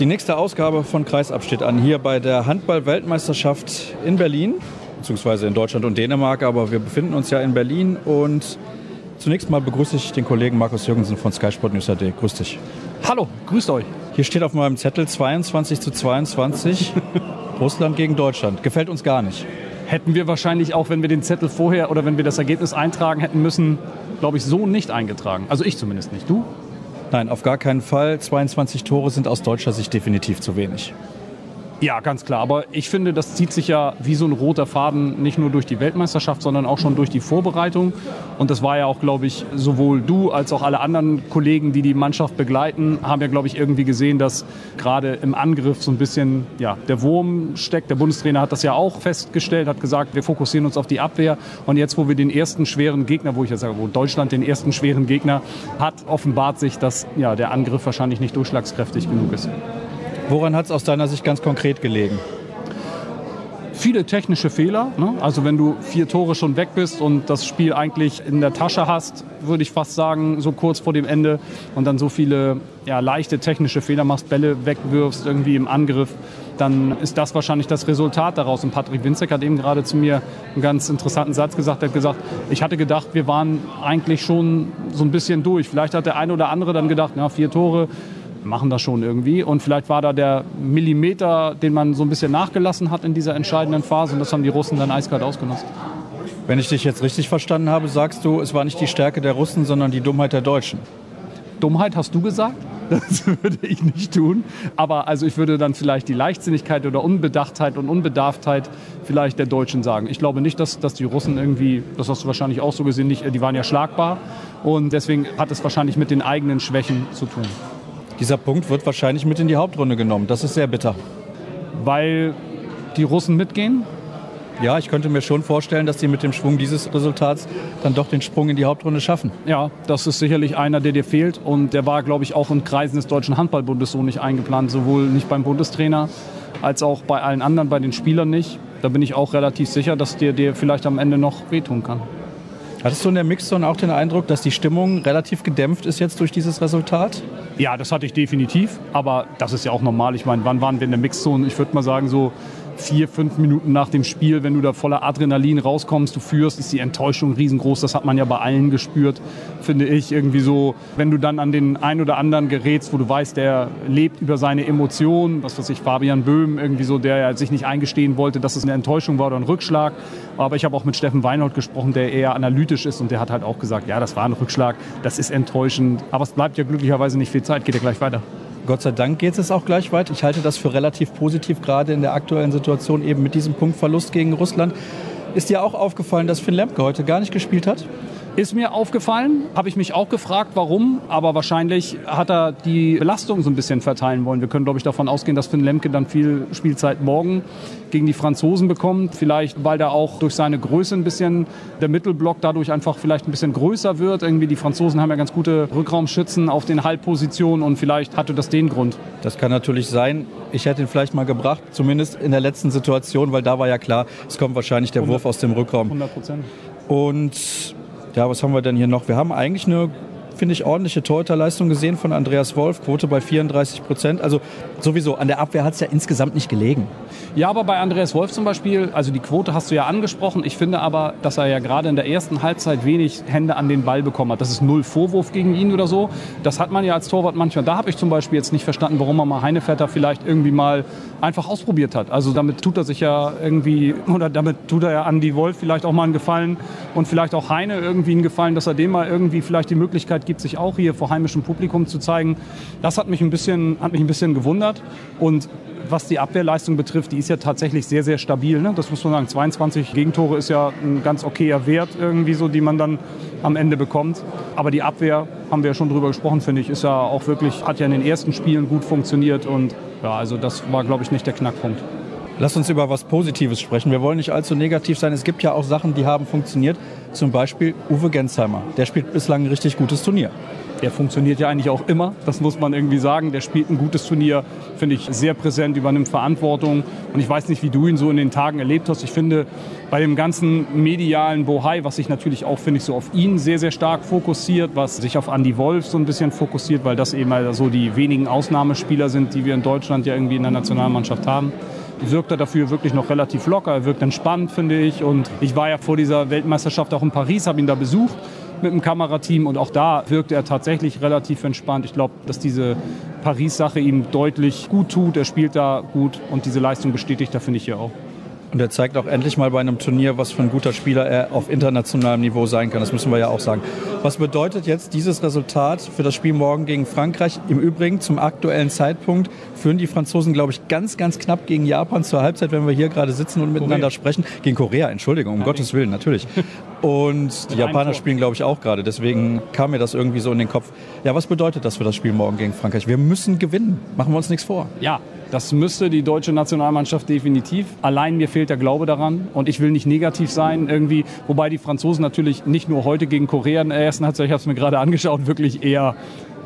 Die nächste Ausgabe von Kreisab steht an, hier bei der Handball-Weltmeisterschaft in Berlin, beziehungsweise in Deutschland und Dänemark, aber wir befinden uns ja in Berlin und zunächst mal begrüße ich den Kollegen Markus Jürgensen von Sky Sport News AD. Grüß dich. Hallo, grüßt euch. Hier steht auf meinem Zettel 22 zu 22 Russland gegen Deutschland. Gefällt uns gar nicht. Hätten wir wahrscheinlich auch, wenn wir den Zettel vorher oder wenn wir das Ergebnis eintragen hätten müssen, glaube ich, so nicht eingetragen. Also ich zumindest nicht. Du? Nein, auf gar keinen Fall. 22 Tore sind aus deutscher Sicht definitiv zu wenig. Ja, ganz klar. Aber ich finde, das zieht sich ja wie so ein roter Faden nicht nur durch die Weltmeisterschaft, sondern auch schon durch die Vorbereitung. Und das war ja auch, glaube ich, sowohl du als auch alle anderen Kollegen, die die Mannschaft begleiten, haben ja, glaube ich, irgendwie gesehen, dass gerade im Angriff so ein bisschen ja, der Wurm steckt. Der Bundestrainer hat das ja auch festgestellt, hat gesagt, wir fokussieren uns auf die Abwehr. Und jetzt, wo wir den ersten schweren Gegner, wo ich jetzt sage, wo Deutschland den ersten schweren Gegner hat, offenbart sich, dass ja, der Angriff wahrscheinlich nicht durchschlagskräftig genug ist. Woran hat es aus deiner Sicht ganz konkret gelegen? Viele technische Fehler. Ne? Also wenn du vier Tore schon weg bist und das Spiel eigentlich in der Tasche hast, würde ich fast sagen, so kurz vor dem Ende und dann so viele ja, leichte technische Fehler machst, Bälle wegwirfst irgendwie im Angriff, dann ist das wahrscheinlich das Resultat daraus. Und Patrick Winzek hat eben gerade zu mir einen ganz interessanten Satz gesagt. Er hat gesagt, ich hatte gedacht, wir waren eigentlich schon so ein bisschen durch. Vielleicht hat der eine oder andere dann gedacht, na, vier Tore, machen das schon irgendwie. Und vielleicht war da der Millimeter, den man so ein bisschen nachgelassen hat in dieser entscheidenden Phase. Und das haben die Russen dann eiskalt ausgenutzt. Wenn ich dich jetzt richtig verstanden habe, sagst du, es war nicht die Stärke der Russen, sondern die Dummheit der Deutschen. Dummheit hast du gesagt? Das würde ich nicht tun. Aber also ich würde dann vielleicht die Leichtsinnigkeit oder Unbedachtheit und Unbedarftheit vielleicht der Deutschen sagen. Ich glaube nicht, dass, dass die Russen irgendwie, das hast du wahrscheinlich auch so gesehen, nicht, die waren ja schlagbar. Und deswegen hat es wahrscheinlich mit den eigenen Schwächen zu tun. Dieser Punkt wird wahrscheinlich mit in die Hauptrunde genommen. Das ist sehr bitter. Weil die Russen mitgehen? Ja, ich könnte mir schon vorstellen, dass sie mit dem Schwung dieses Resultats dann doch den Sprung in die Hauptrunde schaffen. Ja, das ist sicherlich einer, der dir fehlt. Und der war, glaube ich, auch in Kreisen des Deutschen Handballbundes so nicht eingeplant. Sowohl nicht beim Bundestrainer als auch bei allen anderen, bei den Spielern nicht. Da bin ich auch relativ sicher, dass der dir vielleicht am Ende noch wehtun kann. Hattest du in der Mixzone auch den Eindruck, dass die Stimmung relativ gedämpft ist jetzt durch dieses Resultat? Ja, das hatte ich definitiv. Aber das ist ja auch normal. Ich meine, wann waren wir in der Mixzone? Ich würde mal sagen, so vier, fünf Minuten nach dem Spiel, wenn du da voller Adrenalin rauskommst, du führst, ist die Enttäuschung riesengroß. Das hat man ja bei allen gespürt, finde ich. Irgendwie so, wenn du dann an den einen oder anderen gerätst, wo du weißt, der lebt über seine Emotionen, was weiß ich, Fabian Böhm, irgendwie so, der sich nicht eingestehen wollte, dass es eine Enttäuschung war oder ein Rückschlag. Aber ich habe auch mit Steffen Weinhold gesprochen, der eher analytisch ist und der hat halt auch gesagt, ja, das war ein Rückschlag, das ist enttäuschend. Aber es bleibt ja glücklicherweise nicht viel Zeit, geht ja gleich weiter. Gott sei Dank geht es auch gleich weit. Ich halte das für relativ positiv, gerade in der aktuellen Situation eben mit diesem Punktverlust gegen Russland. Ist dir auch aufgefallen, dass Finn Lemke heute gar nicht gespielt hat? Ist mir aufgefallen, habe ich mich auch gefragt, warum, aber wahrscheinlich hat er die Belastung so ein bisschen verteilen wollen. Wir können, glaube ich, davon ausgehen, dass Finn Lemke dann viel Spielzeit morgen gegen die Franzosen bekommt. Vielleicht, weil da auch durch seine Größe ein bisschen der Mittelblock dadurch einfach vielleicht ein bisschen größer wird. Irgendwie die Franzosen haben ja ganz gute Rückraumschützen auf den Halbpositionen und vielleicht hatte das den Grund. Das kann natürlich sein. Ich hätte ihn vielleicht mal gebracht, zumindest in der letzten Situation, weil da war ja klar, es kommt wahrscheinlich der 100, Wurf aus dem Rückraum. 100 Prozent. Und ja, was haben wir denn hier noch? Wir haben eigentlich eine finde ich, ordentliche Torhüterleistung gesehen von Andreas Wolf, Quote bei 34 Prozent. Also sowieso, an der Abwehr hat es ja insgesamt nicht gelegen. Ja, aber bei Andreas Wolf zum Beispiel, also die Quote hast du ja angesprochen. Ich finde aber, dass er ja gerade in der ersten Halbzeit wenig Hände an den Ball bekommen hat. Das ist null Vorwurf gegen ihn oder so. Das hat man ja als Torwart manchmal. Da habe ich zum Beispiel jetzt nicht verstanden, warum man mal Heinevetter vielleicht irgendwie mal einfach ausprobiert hat. Also damit tut er sich ja irgendwie, oder damit tut er ja Andy Wolf vielleicht auch mal einen Gefallen und vielleicht auch Heine irgendwie einen Gefallen, dass er dem mal irgendwie vielleicht die Möglichkeit gibt, sich auch hier vor heimischem Publikum zu zeigen. Das hat mich ein bisschen, hat mich ein bisschen gewundert. Und was die Abwehrleistung betrifft, die ist ja tatsächlich sehr, sehr stabil. Ne? Das muss man sagen. 22 Gegentore ist ja ein ganz okayer Wert irgendwie so, die man dann am Ende bekommt. Aber die Abwehr, haben wir ja schon drüber gesprochen, finde ich, ist ja auch wirklich, hat ja in den ersten Spielen gut funktioniert. Und ja, also das war, glaube ich, nicht der Knackpunkt. Lass uns über was Positives sprechen. Wir wollen nicht allzu negativ sein. Es gibt ja auch Sachen, die haben funktioniert. Zum Beispiel Uwe Gensheimer. Der spielt bislang ein richtig gutes Turnier. der funktioniert ja eigentlich auch immer. Das muss man irgendwie sagen. Der spielt ein gutes Turnier, finde ich sehr präsent, übernimmt Verantwortung. Und ich weiß nicht, wie du ihn so in den Tagen erlebt hast. Ich finde, bei dem ganzen medialen Bohai, was sich natürlich auch, finde ich, so auf ihn sehr, sehr stark fokussiert, was sich auf Andy Wolf so ein bisschen fokussiert, weil das eben halt so die wenigen Ausnahmespieler sind, die wir in Deutschland ja irgendwie in der Nationalmannschaft haben wirkt er dafür wirklich noch relativ locker. Er wirkt entspannt, finde ich. Und ich war ja vor dieser Weltmeisterschaft auch in Paris, habe ihn da besucht mit dem Kamerateam und auch da wirkt er tatsächlich relativ entspannt. Ich glaube, dass diese Paris-Sache ihm deutlich gut tut. Er spielt da gut und diese Leistung bestätigt da, finde ich ja auch. Und er zeigt auch endlich mal bei einem Turnier, was für ein guter Spieler er auf internationalem Niveau sein kann. Das müssen wir ja auch sagen. Was bedeutet jetzt dieses Resultat für das Spiel morgen gegen Frankreich? Im Übrigen zum aktuellen Zeitpunkt führen die Franzosen, glaube ich, ganz, ganz knapp gegen Japan zur Halbzeit, wenn wir hier gerade sitzen und miteinander Korea. sprechen. Gegen Korea, Entschuldigung, um Nein. Gottes Willen, natürlich. Und die Japaner spielen, glaube ich, auch gerade. Deswegen kam mir das irgendwie so in den Kopf. Ja, was bedeutet das für das Spiel morgen gegen Frankreich? Wir müssen gewinnen. Machen wir uns nichts vor. Ja, das müsste die deutsche Nationalmannschaft definitiv. Allein mir fehlt der Glaube daran und ich will nicht negativ sein irgendwie. Wobei die Franzosen natürlich nicht nur heute gegen Korea in der ersten Halbzeit, ich habe es mir gerade angeschaut, wirklich eher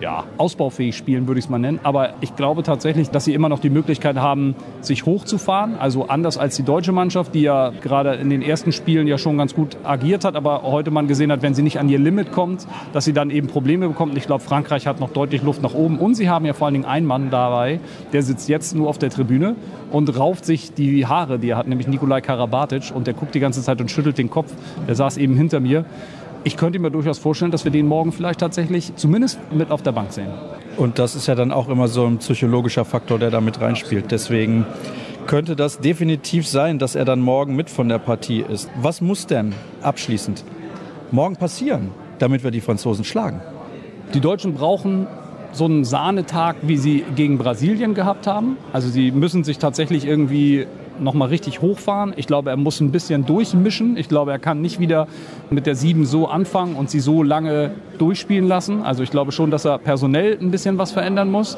ja, ausbaufähig spielen, würde ich es mal nennen. Aber ich glaube tatsächlich, dass sie immer noch die Möglichkeit haben, sich hochzufahren. Also anders als die deutsche Mannschaft, die ja gerade in den ersten Spielen ja schon ganz gut agiert hat, aber heute man gesehen hat, wenn sie nicht an ihr Limit kommt, dass sie dann eben Probleme bekommt. Ich glaube, Frankreich hat noch deutlich Luft nach oben. Und sie haben ja vor allen Dingen einen Mann dabei, der sitzt jetzt nur auf der Tribüne und rauft sich die Haare, die er hat, nämlich Nikolai Karabatic. Und der guckt die ganze Zeit und schüttelt den Kopf. Der saß eben hinter mir ich könnte mir durchaus vorstellen, dass wir den morgen vielleicht tatsächlich zumindest mit auf der Bank sehen. Und das ist ja dann auch immer so ein psychologischer Faktor, der da mit reinspielt. Deswegen könnte das definitiv sein, dass er dann morgen mit von der Partie ist. Was muss denn abschließend morgen passieren, damit wir die Franzosen schlagen? Die Deutschen brauchen so einen Sahnetag, wie sie gegen Brasilien gehabt haben. Also sie müssen sich tatsächlich irgendwie nochmal richtig hochfahren. Ich glaube, er muss ein bisschen durchmischen. Ich glaube, er kann nicht wieder mit der 7 so anfangen und sie so lange durchspielen lassen. Also ich glaube schon, dass er personell ein bisschen was verändern muss.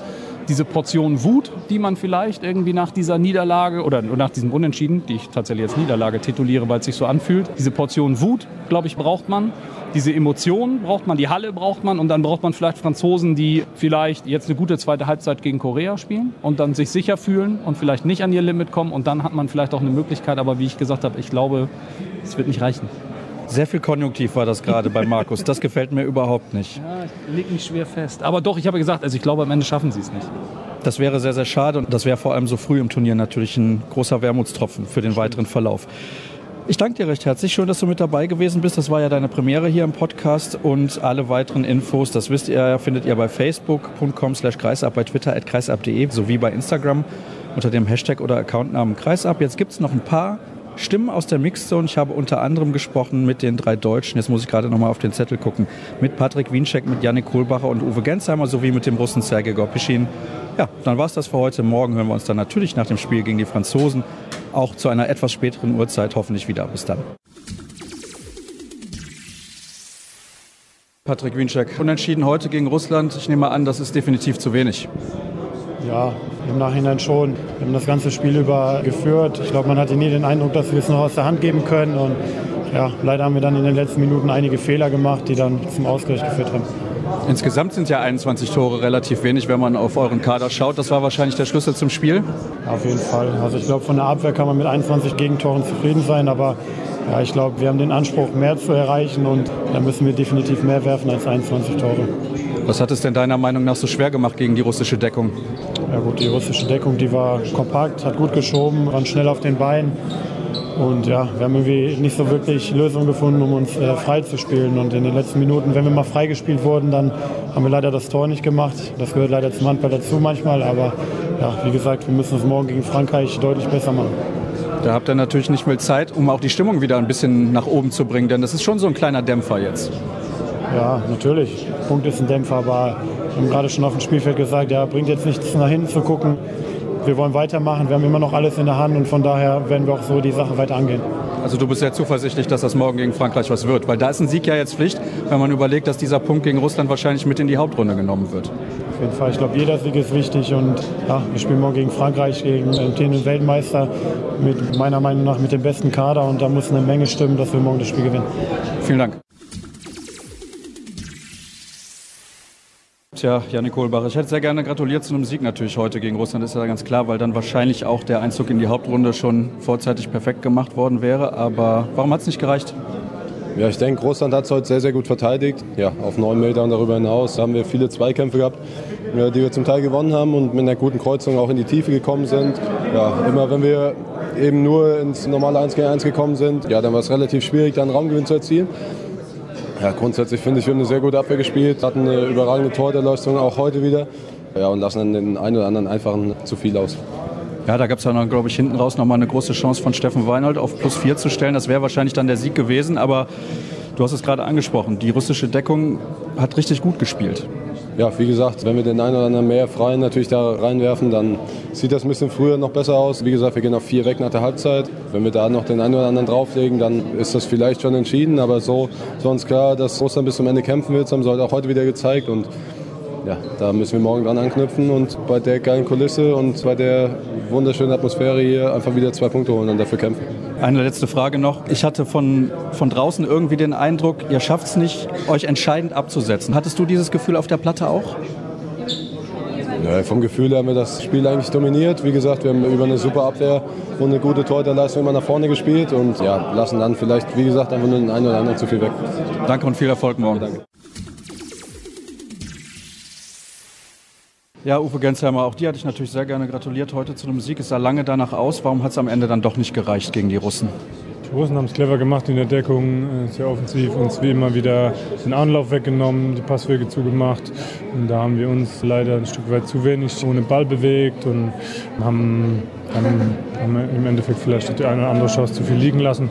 Diese Portion Wut, die man vielleicht irgendwie nach dieser Niederlage oder nach diesem Unentschieden, die ich tatsächlich jetzt Niederlage tituliere, weil es sich so anfühlt, diese Portion Wut, glaube ich, braucht man diese Emotionen braucht man, die Halle braucht man und dann braucht man vielleicht Franzosen, die vielleicht jetzt eine gute zweite Halbzeit gegen Korea spielen und dann sich sicher fühlen und vielleicht nicht an ihr Limit kommen und dann hat man vielleicht auch eine Möglichkeit, aber wie ich gesagt habe, ich glaube, es wird nicht reichen. Sehr viel Konjunktiv war das gerade bei Markus. Das gefällt mir überhaupt nicht. Ja, ich leg mich schwer fest. Aber doch, ich habe gesagt, also ich glaube, am Ende schaffen sie es nicht. Das wäre sehr, sehr schade und das wäre vor allem so früh im Turnier natürlich ein großer Wermutstropfen für den weiteren Verlauf. Ich danke dir recht herzlich. Schön, dass du mit dabei gewesen bist. Das war ja deine Premiere hier im Podcast und alle weiteren Infos, das wisst ihr, findet ihr bei facebook.com slash kreisab, bei twitter at kreisab.de sowie bei Instagram unter dem Hashtag oder Accountnamen kreisab. Jetzt gibt es noch ein paar Stimmen aus der Mixzone. Ich habe unter anderem gesprochen mit den drei Deutschen. Jetzt muss ich gerade noch mal auf den Zettel gucken. Mit Patrick Wienscheck, mit Janik Kohlbacher und Uwe Gensheimer sowie mit dem Russen Sergei Gorpischin. Ja, dann war es das für heute. Morgen hören wir uns dann natürlich nach dem Spiel gegen die Franzosen auch zu einer etwas späteren Uhrzeit hoffentlich wieder. Bis dann. Patrick Wiencheck, unentschieden heute gegen Russland. Ich nehme an, das ist definitiv zu wenig. Ja, im Nachhinein schon. Wir haben das ganze Spiel über geführt. Ich glaube, man hatte nie den Eindruck, dass wir es noch aus der Hand geben können. Und ja, leider haben wir dann in den letzten Minuten einige Fehler gemacht, die dann zum Ausgleich geführt haben. Insgesamt sind ja 21 Tore relativ wenig, wenn man auf euren Kader schaut. Das war wahrscheinlich der Schlüssel zum Spiel. Auf jeden Fall. Also ich glaube, von der Abwehr kann man mit 21 Gegentoren zufrieden sein, aber ja, ich glaube, wir haben den Anspruch, mehr zu erreichen und da müssen wir definitiv mehr werfen als 21 Tore. Was hat es denn deiner Meinung nach so schwer gemacht gegen die russische Deckung? Ja gut, die russische Deckung, die war kompakt, hat gut geschoben, waren schnell auf den Beinen. Und ja, wir haben irgendwie nicht so wirklich Lösungen gefunden, um uns äh, frei zu spielen. Und in den letzten Minuten, wenn wir mal freigespielt wurden, dann haben wir leider das Tor nicht gemacht. Das gehört leider zum Handball dazu manchmal. Aber ja, wie gesagt, wir müssen es morgen gegen Frankreich deutlich besser machen. Da habt ihr natürlich nicht mehr Zeit, um auch die Stimmung wieder ein bisschen nach oben zu bringen, denn das ist schon so ein kleiner Dämpfer jetzt. Ja, natürlich. Punkt ist ein Dämpfer, aber wir haben gerade schon auf dem Spielfeld gesagt, ja, bringt jetzt nichts nach hinten zu gucken wir wollen weitermachen. Wir haben immer noch alles in der Hand und von daher werden wir auch so die Sache weiter angehen. Also du bist sehr zuversichtlich, dass das morgen gegen Frankreich was wird, weil da ist ein Sieg ja jetzt Pflicht, wenn man überlegt, dass dieser Punkt gegen Russland wahrscheinlich mit in die Hauptrunde genommen wird. Auf jeden Fall. Ich glaube, jeder Sieg ist wichtig und ja, wir spielen morgen gegen Frankreich, gegen den Weltmeister, mit meiner Meinung nach mit dem besten Kader und da muss eine Menge stimmen, dass wir morgen das Spiel gewinnen. Vielen Dank. Tja, Janik Kohlbach, ich hätte sehr gerne gratuliert zu einem Sieg natürlich heute gegen Russland, ist ja ganz klar, weil dann wahrscheinlich auch der Einzug in die Hauptrunde schon vorzeitig perfekt gemacht worden wäre. Aber warum hat es nicht gereicht? Ja, ich denke, Russland hat es heute sehr, sehr gut verteidigt. Ja, auf neun Meter und darüber hinaus haben wir viele Zweikämpfe gehabt, die wir zum Teil gewonnen haben und mit einer guten Kreuzung auch in die Tiefe gekommen sind. Ja, immer wenn wir eben nur ins normale 1 gegen 1 gekommen sind, ja, dann war es relativ schwierig, dann Raumgewinn zu erzielen. Ja, grundsätzlich finde ich, wir haben eine sehr gute Abwehr gespielt, hatten eine überragende Torleistung auch heute wieder. Ja, und lassen dann den einen oder anderen einfach zu viel aus. Ja, da gab es ja noch, glaube ich, hinten raus nochmal eine große Chance von Steffen Weinhold auf plus 4 zu stellen. Das wäre wahrscheinlich dann der Sieg gewesen, aber du hast es gerade angesprochen, die russische Deckung hat richtig gut gespielt. Ja, wie gesagt, wenn wir den einen oder anderen mehr Freien natürlich da reinwerfen, dann sieht das ein bisschen früher noch besser aus. Wie gesagt, wir gehen auf vier weg nach der Halbzeit. Wenn wir da noch den einen oder anderen drauflegen, dann ist das vielleicht schon entschieden. Aber so ist uns klar, dass Russland bis zum Ende kämpfen wird. Das haben sie heute auch heute wieder gezeigt. Und ja, da müssen wir morgen dran anknüpfen und bei der geilen Kulisse und bei der wunderschönen Atmosphäre hier einfach wieder zwei Punkte holen und dafür kämpfen. Eine letzte Frage noch. Ich hatte von, von draußen irgendwie den Eindruck, ihr schafft es nicht, euch entscheidend abzusetzen. Hattest du dieses Gefühl auf der Platte auch? Ja, vom Gefühl her haben wir das Spiel eigentlich dominiert. Wie gesagt, wir haben über eine super Abwehr und eine gute Torhüterleistung immer nach vorne gespielt und ja, lassen dann vielleicht, wie gesagt, einfach nur den einen oder anderen zu viel weg. Danke und viel Erfolg morgen. Danke. Ja, Uwe Gensheimer, auch dir hatte ich natürlich sehr gerne gratuliert heute zu dem Sieg. Es sah lange danach aus. Warum hat es am Ende dann doch nicht gereicht gegen die Russen? Die Russen haben es clever gemacht in der Deckung, sehr offensiv, uns wie immer wieder den Anlauf weggenommen, die Passwege zugemacht. Und da haben wir uns leider ein Stück weit zu wenig ohne Ball bewegt und haben, haben, haben im Endeffekt vielleicht die eine oder andere Chance zu viel liegen lassen.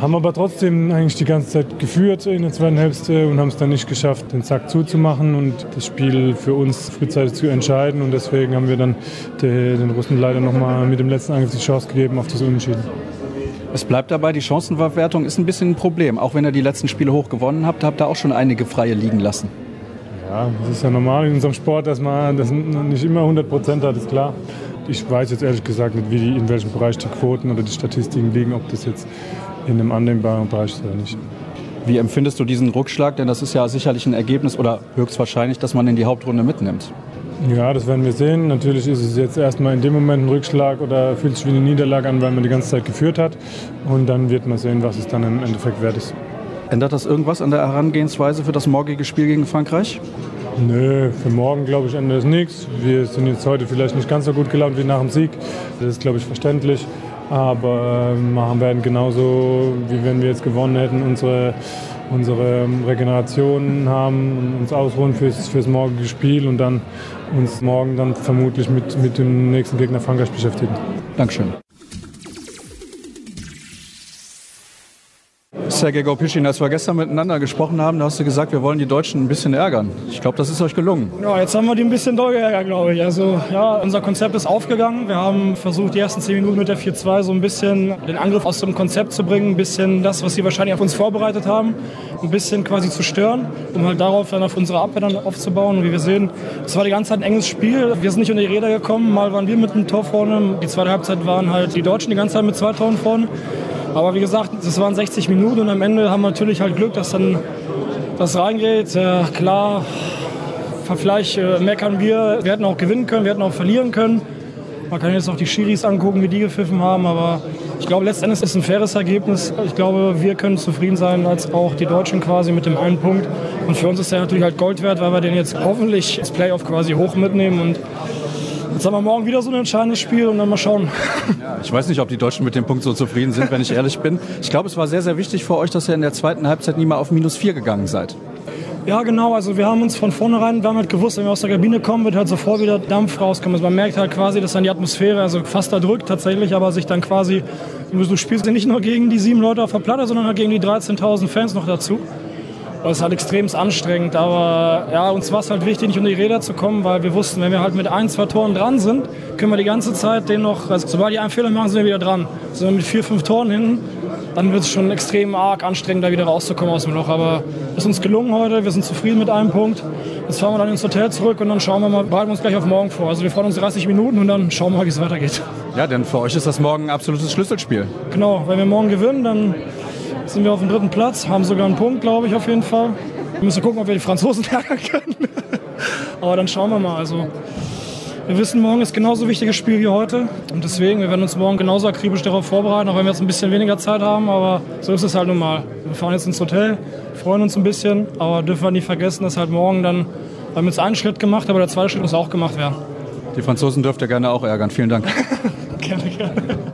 Haben aber trotzdem eigentlich die ganze Zeit geführt in der zweiten Hälfte und haben es dann nicht geschafft, den Zack zuzumachen und das Spiel für uns frühzeitig zu entscheiden. Und deswegen haben wir dann den Russen leider nochmal mit dem letzten Angriff die Chance gegeben auf das Unentschieden. Es bleibt dabei, die Chancenverwertung ist ein bisschen ein Problem. Auch wenn ihr die letzten Spiele hoch gewonnen habt, habt ihr auch schon einige freie liegen lassen. Ja, das ist ja normal in unserem Sport, dass man das nicht immer 100 Prozent hat, ist klar. Ich weiß jetzt ehrlich gesagt nicht, wie die, in welchem Bereich die Quoten oder die Statistiken liegen, ob das jetzt in einem annehmbaren oder nicht. Wie empfindest du diesen Rückschlag? Denn das ist ja sicherlich ein Ergebnis oder höchstwahrscheinlich, dass man in die Hauptrunde mitnimmt. Ja, das werden wir sehen. Natürlich ist es jetzt erstmal in dem Moment ein Rückschlag oder fühlt sich wie eine Niederlage an, weil man die ganze Zeit geführt hat. Und dann wird man sehen, was es dann im Endeffekt wert ist. Ändert das irgendwas an der Herangehensweise für das morgige Spiel gegen Frankreich? Nö, für morgen glaube ich ändert es nichts. Wir sind jetzt heute vielleicht nicht ganz so gut gelaunt wie nach dem Sieg. Das ist glaube ich verständlich. Aber wir werden genauso, wie wenn wir jetzt gewonnen hätten, unsere, unsere Regeneration haben uns ausruhen fürs, fürs morgige Spiel und dann uns morgen dann vermutlich mit, mit dem nächsten Gegner Frankreich beschäftigen. Dankeschön. Sergej Gopischin, als wir gestern miteinander gesprochen haben, da hast du gesagt, wir wollen die Deutschen ein bisschen ärgern. Ich glaube, das ist euch gelungen. Ja, jetzt haben wir die ein bisschen doll geärgert, glaube ich. Also, ja, unser Konzept ist aufgegangen. Wir haben versucht, die ersten zehn Minuten mit der 4-2 so ein bisschen den Angriff aus dem Konzept zu bringen, ein bisschen das, was sie wahrscheinlich auf uns vorbereitet haben, ein bisschen quasi zu stören, um halt darauf dann auf unsere Abwehr dann aufzubauen. Und wie wir sehen, es war die ganze Zeit ein enges Spiel. Wir sind nicht unter die Räder gekommen. Mal waren wir mit einem Tor vorne. Die zweite Halbzeit waren halt die Deutschen die ganze Zeit mit zwei Toren vorne. Aber wie gesagt, es waren 60 Minuten und am Ende haben wir natürlich halt Glück, dass dann das reingeht. Äh, klar, vielleicht äh, meckern wir. Wir hätten auch gewinnen können, wir hätten auch verlieren können. Man kann jetzt auch die Schiris angucken, wie die gepfiffen haben, aber ich glaube, letztendlich ist es ein faires Ergebnis. Ich glaube, wir können zufrieden sein, als auch die Deutschen quasi mit dem einen Punkt. Und für uns ist der natürlich halt Gold wert, weil wir den jetzt hoffentlich ins Playoff quasi hoch mitnehmen und Jetzt haben wir morgen wieder so ein entscheidendes Spiel und dann mal schauen. Ich weiß nicht, ob die Deutschen mit dem Punkt so zufrieden sind, wenn ich ehrlich bin. Ich glaube, es war sehr, sehr wichtig für euch, dass ihr in der zweiten Halbzeit nie mal auf minus vier gegangen seid. Ja, genau. Also wir haben uns von vornherein, wir haben halt gewusst, wenn wir aus der Kabine kommen, wird halt sofort wieder Dampf rauskommen. Also man merkt halt quasi, dass dann die Atmosphäre also fast da drückt tatsächlich, aber sich dann quasi, du spielst ja nicht nur gegen die sieben Leute auf der Platte, sondern halt gegen die 13.000 Fans noch dazu. Das ist halt extrem anstrengend, aber ja, uns war es halt wichtig, nicht unter die Räder zu kommen, weil wir wussten, wenn wir halt mit ein, zwei Toren dran sind, können wir die ganze Zeit den noch, also sobald die einen Fehler machen, sind wir wieder dran. Sind wir mit vier, fünf Toren hinten, dann wird es schon extrem arg anstrengend, da wieder rauszukommen aus dem Loch. Aber es ist uns gelungen heute, wir sind zufrieden mit einem Punkt. Jetzt fahren wir dann ins Hotel zurück und dann schauen wir mal, behalten wir uns gleich auf morgen vor. Also wir fahren uns 30 Minuten und dann schauen wir mal, wie es weitergeht. Ja, denn für euch ist das morgen ein absolutes Schlüsselspiel. Genau, wenn wir morgen gewinnen, dann sind wir auf dem dritten Platz, haben sogar einen Punkt, glaube ich, auf jeden Fall. Wir müssen gucken, ob wir die Franzosen ärgern können. Aber dann schauen wir mal. Also wir wissen, morgen ist genauso ein wichtiges Spiel wie heute. Und deswegen, wir werden uns morgen genauso akribisch darauf vorbereiten, auch wenn wir jetzt ein bisschen weniger Zeit haben. Aber so ist es halt nun mal. Wir fahren jetzt ins Hotel, freuen uns ein bisschen, aber dürfen wir nicht vergessen, dass halt morgen dann, wir haben jetzt einen Schritt gemacht, aber der zweite Schritt muss auch gemacht werden. Die Franzosen dürft ihr gerne auch ärgern. Vielen Dank. gerne, gerne.